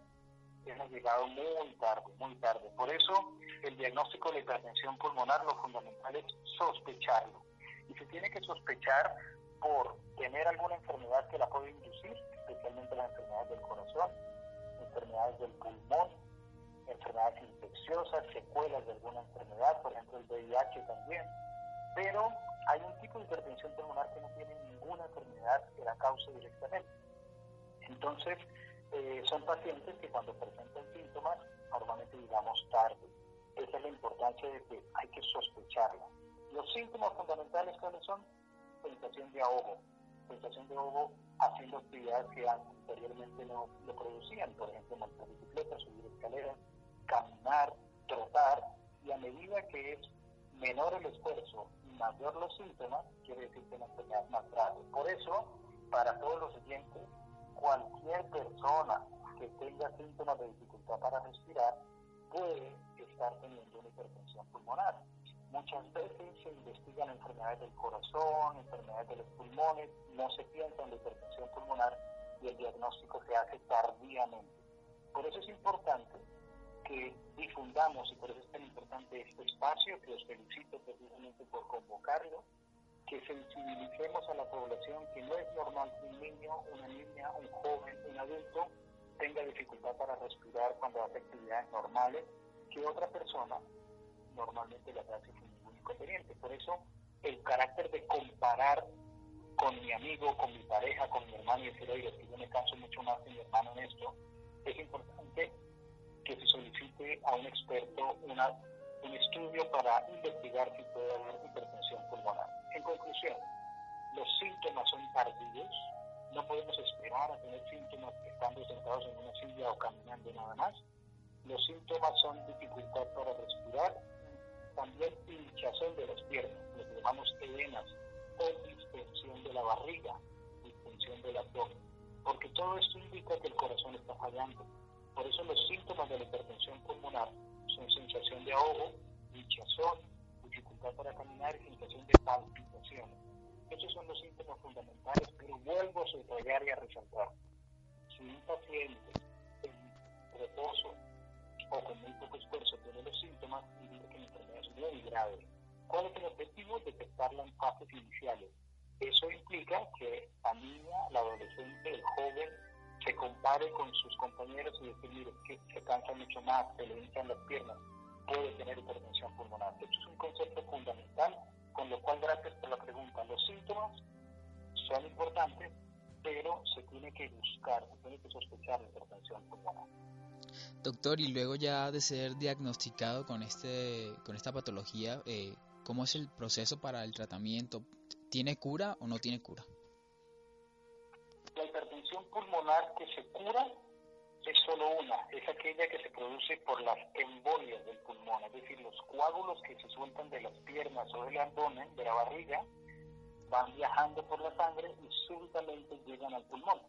E: hemos llegado muy tarde, muy tarde. Por eso, el diagnóstico de hipertensión pulmonar, lo fundamental es sospecharlo. Y se tiene que sospechar por tener alguna enfermedad que la puede inducir, especialmente las enfermedades del corazón, enfermedades del pulmón, enfermedades infecciosas, secuelas de alguna enfermedad, por ejemplo el VIH también, pero hay un tipo de hipertensión pulmonar que no tiene ninguna enfermedad que la cause directamente. Entonces, eh, son pacientes que cuando presentan síntomas, normalmente digamos tarde. Esa es la importancia de que hay que sospecharla. Los síntomas fundamentales, ¿cuáles son? Sensación de ahogo. Sensación de ahogo haciendo actividades que anteriormente no lo producían, por ejemplo, montar bicicleta, subir escaleras, caminar, trotar, y a medida que es menor el esfuerzo y mayor los síntomas, quiere decir que la enfermedad más grave. Por eso, para todos los siguientes, cualquier persona que tenga síntomas de dificultad para respirar puede estar teniendo una hipertensión pulmonar. Muchas veces se investigan enfermedades del corazón, enfermedades de los pulmones, no se piensa en la hipertensión pulmonar y el diagnóstico se hace tardíamente. Por eso es importante que difundamos, y por eso es tan importante este espacio, que os felicito precisamente por convocarlo, que sensibilicemos a la población que no es normal que un niño, una niña, un joven, un adulto tenga dificultad para respirar cuando hace actividades normales, que otra persona normalmente las hace sin ningún inconveniente. Por eso el carácter de comparar con mi amigo, con mi pareja, con mi hermano y decir, oye, yo me canso mucho más que mi hermano en esto, es importante que se solicite a un experto una, un estudio para investigar si puede haber hipertensión pulmonar. En conclusión, los síntomas son tardíos, no podemos esperar a tener síntomas estando sentados en una silla o caminando nada más. Los síntomas son dificultad para respirar, también hinchazón de las piernas, lo que llamamos edemas, o distensión de la barriga, distensión del abdomen, porque todo esto indica que el corazón está fallando por eso los síntomas de la hipertensión pulmonar son sensación de ahogo, hinchazón, dificultad para caminar y sensación de palpitaciones. Esos son los síntomas fundamentales, pero vuelvo a subrayar y a resaltar. Si un paciente en reposo o con muy poco esfuerzo tiene los síntomas, indica que la enfermedad es muy grave. ¿Cuál es el objetivo? Detectarla en fases iniciales. Eso implica que la niña, la adolescente, el joven, se compare con sus compañeros y decir, mire, que se cansa mucho más, se le hinchan las piernas, puede tener hipertensión pulmonar. Esto es un concepto fundamental, con lo cual, gracias por la pregunta, los síntomas son importantes, pero se tiene que buscar, se tiene que sospechar la hipertensión pulmonar.
D: Doctor, y luego ya de ser diagnosticado con, este, con esta patología, eh, ¿cómo es el proceso para el tratamiento? ¿Tiene cura o no tiene cura?
E: Pulmonar que se cura es solo una, es aquella que se produce por las embolias del pulmón, es decir, los coágulos que se sueltan de las piernas o del abdomen, de la barriga, van viajando por la sangre y súbitamente llegan al pulmón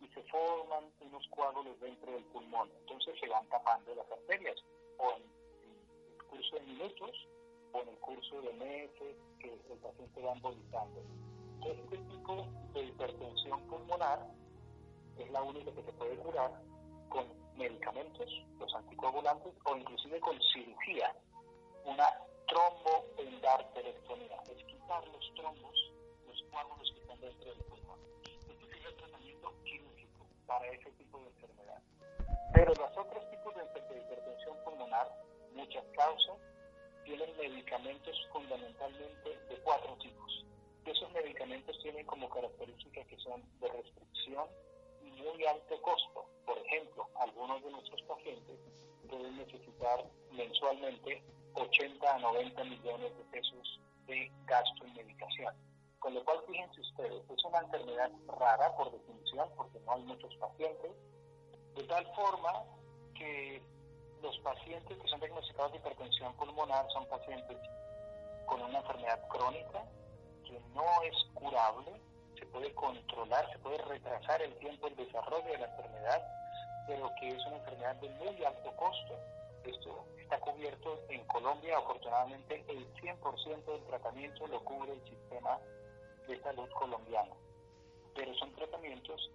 E: y se forman unos coágulos dentro del pulmón. Entonces se van tapando las arterias o en, el curso de minutos o en el curso de meses que el paciente va embolizando. Este tipo de hipertensión pulmonar es la única que se puede curar con medicamentos, los anticoagulantes, o inclusive con cirugía, una tromboendarterectomía, es quitar los trombos, los coágulos que están dentro del pulmón. Este es el tratamiento quirúrgico para ese tipo de enfermedad. Pero los otros tipos de hipertensión pulmonar, muchas causas, tienen medicamentos fundamentalmente de cuatro tipos. Esos medicamentos tienen como característica que son de restricción, muy alto costo. Por ejemplo, algunos de nuestros pacientes pueden necesitar mensualmente 80 a 90 millones de pesos de gasto en medicación. Con lo cual, fíjense ustedes, es una enfermedad rara por definición, porque no hay muchos pacientes, de tal forma que los pacientes que son diagnosticados de hipertensión pulmonar son pacientes con una enfermedad crónica que no es curable, puede controlar, se puede retrasar el tiempo del desarrollo de la enfermedad, pero que es una enfermedad de muy alto costo. Esto está cubierto en Colombia, afortunadamente el 100% del tratamiento lo cubre el sistema de salud colombiano, pero son tratamientos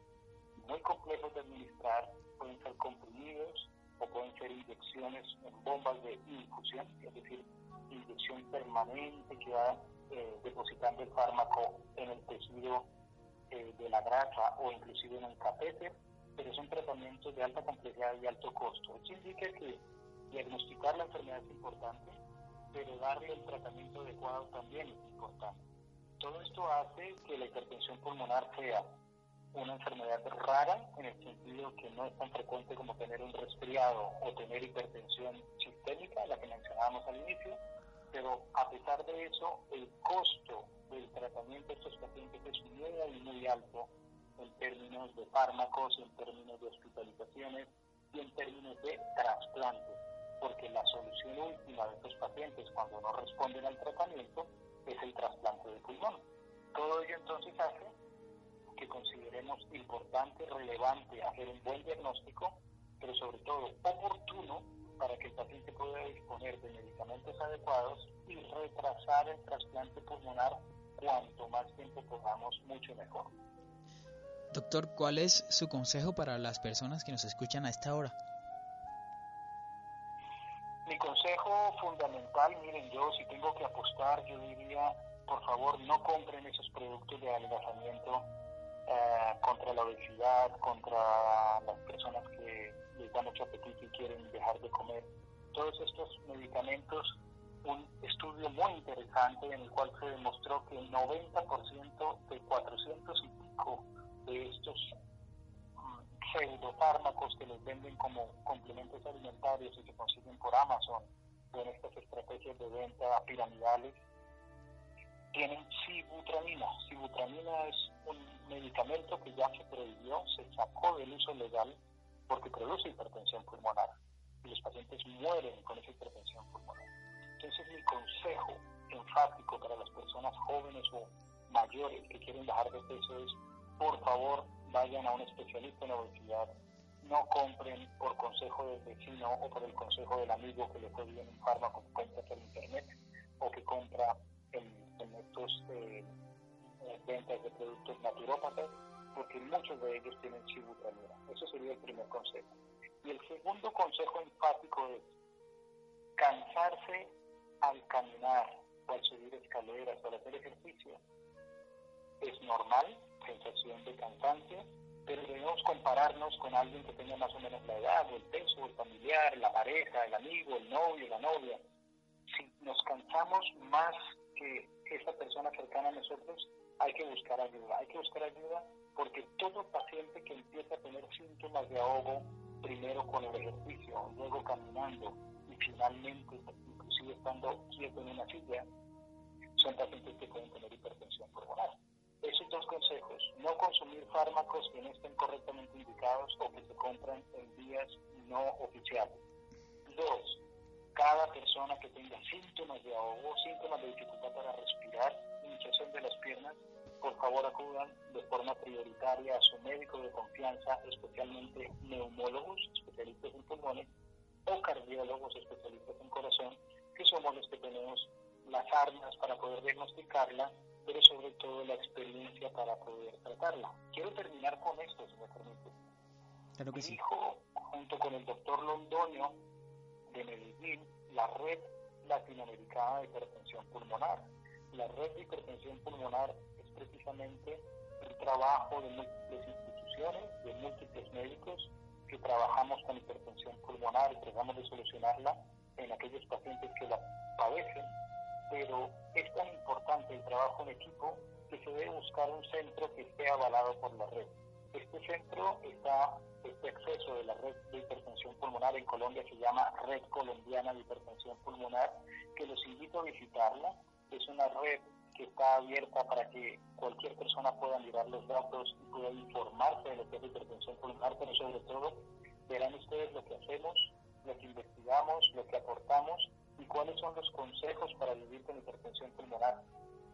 E: muy complejos de administrar, pueden ser comprimidos, o pueden ser inyecciones en bombas de infusión, es decir, inyección permanente que va eh, depositando el fármaco en el tejido eh, de la grasa o inclusive en el catéter, pero son tratamientos de alta complejidad y alto costo. Eso indica que diagnosticar la enfermedad es importante, pero darle el tratamiento adecuado también es importante. Todo esto hace que la hipertensión pulmonar sea una enfermedad rara en el sentido que no es tan frecuente como tener un resfriado o tener hipertensión sistémica, la que mencionábamos al inicio, pero a pesar de eso, el costo del tratamiento de estos pacientes es muy, muy alto en términos de fármacos, en términos de hospitalizaciones y en términos de trasplantes, porque la solución última de estos pacientes cuando no responden al tratamiento es el trasplante de pulmón. Todo ello entonces hace que consideremos importante, relevante hacer un buen diagnóstico, pero sobre todo oportuno para que el paciente pueda disponer de medicamentos adecuados y retrasar el trasplante pulmonar cuanto más tiempo podamos, mucho mejor.
D: Doctor, ¿cuál es su consejo para las personas que nos escuchan a esta hora?
E: Mi consejo fundamental, miren, yo si tengo que apostar, yo diría, por favor, no compren esos productos de adelgazamiento eh, contra la obesidad, contra las personas que les da mucho apetito y quieren dejar de comer. Todos estos medicamentos, un estudio muy interesante en el cual se demostró que el 90% de 400 y pico de estos mm, pseudofármacos que les venden como complementos alimentarios y que consiguen por Amazon con estas estrategias de venta piramidales tienen sibutramina. Sibutramina es un medicamento que ya se prohibió, se sacó del uso legal porque produce hipertensión pulmonar y los pacientes mueren con esa hipertensión pulmonar. Entonces mi consejo enfático para las personas jóvenes o mayores que quieren bajar de peso es, por favor, vayan a un especialista en obesidad, no compren por consejo del vecino o por el consejo del amigo que le fue bien un fármaco que compra por internet o que compra en en estos eh, ventas de productos naturópatas, porque muchos de ellos tienen sibutramina. Eso sería el primer consejo. Y el segundo consejo enfático es cansarse al caminar al subir escaleras al hacer ejercicio. Es normal, sensación de cansancio, pero debemos compararnos con alguien que tenga más o menos la edad, el peso, el familiar, la pareja, el amigo, el novio, la novia. Si nos cansamos más que esa persona cercana a nosotros, hay que buscar ayuda. Hay que buscar ayuda porque todo paciente que empieza a tener síntomas de ahogo, primero con el ejercicio, luego caminando y finalmente inclusive estando quieto en una silla, son pacientes que pueden tener hipertensión pulmonar. Esos dos consejos, no consumir fármacos que no estén correctamente indicados o que se compran en vías no oficiales. Dos, cada persona que tenga síntomas de ahogo, síntomas de dificultad para respirar, hinchazón de las piernas, por favor acudan de forma prioritaria a su médico de confianza, especialmente neumólogos, especialistas en pulmones, o cardiólogos, especialistas en corazón, que somos los que tenemos las armas para poder diagnosticarla, pero sobre todo la experiencia para poder tratarla. Quiero terminar con esto, si me permite.
D: Claro que sí.
E: Dijo, junto con el doctor Londoño, de Medellín la Red Latinoamericana de Hipertensión Pulmonar. La red de hipertensión pulmonar es precisamente el trabajo de múltiples instituciones, de múltiples médicos que trabajamos con hipertensión pulmonar y tratamos de solucionarla en aquellos pacientes que la padecen, pero es tan importante el trabajo en equipo que se debe buscar un centro que esté avalado por la red. Este centro está este acceso de la red de hipertensión pulmonar en Colombia se llama Red Colombiana de Hipertensión Pulmonar, que los invito a visitarla. Es una red que está abierta para que cualquier persona pueda mirar los datos y pueda informarse de lo que es hipertensión pulmonar, pero sobre todo verán ustedes lo que hacemos, lo que investigamos, lo que aportamos y cuáles son los consejos para vivir con hipertensión pulmonar.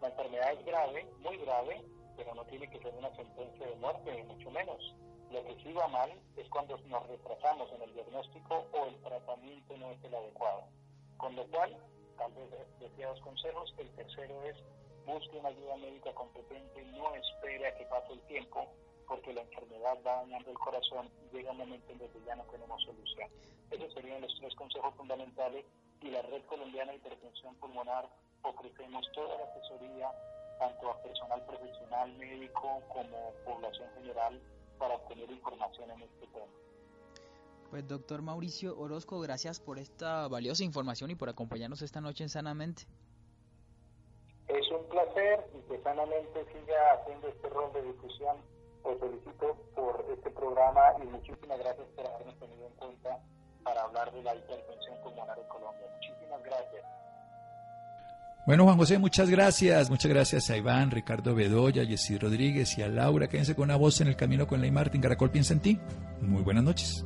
E: La enfermedad es grave, muy grave, pero no tiene que ser una sentencia de muerte, mucho menos. Lo que sí va mal es cuando nos retrasamos en el diagnóstico o el tratamiento no es el adecuado. Con lo cual, tal vez decía dos consejos. El tercero es busque una ayuda médica competente, no espere a que pase el tiempo, porque la enfermedad va dañando el corazón y llega un momento en donde ya no tenemos solución. Esos serían los tres consejos fundamentales y la Red Colombiana de Hipertensión Pulmonar ofrecemos toda la asesoría tanto a personal profesional, médico como población general para obtener información en este tema.
D: Pues doctor Mauricio Orozco, gracias por esta valiosa información y por acompañarnos esta noche en Sanamente.
E: Es un placer y que Sanamente siga haciendo este rol de difusión. Os felicito por este programa y muchísimas gracias por habernos tenido en cuenta para hablar de la hipertensión pulmonar en Colombia. Muchísimas gracias.
A: Bueno, Juan José, muchas gracias. Muchas gracias a Iván, Ricardo Bedoya, Jessy Rodríguez y a Laura. Quédense con una voz en el camino con Ley Martín. Caracol piensa en ti. Muy buenas noches.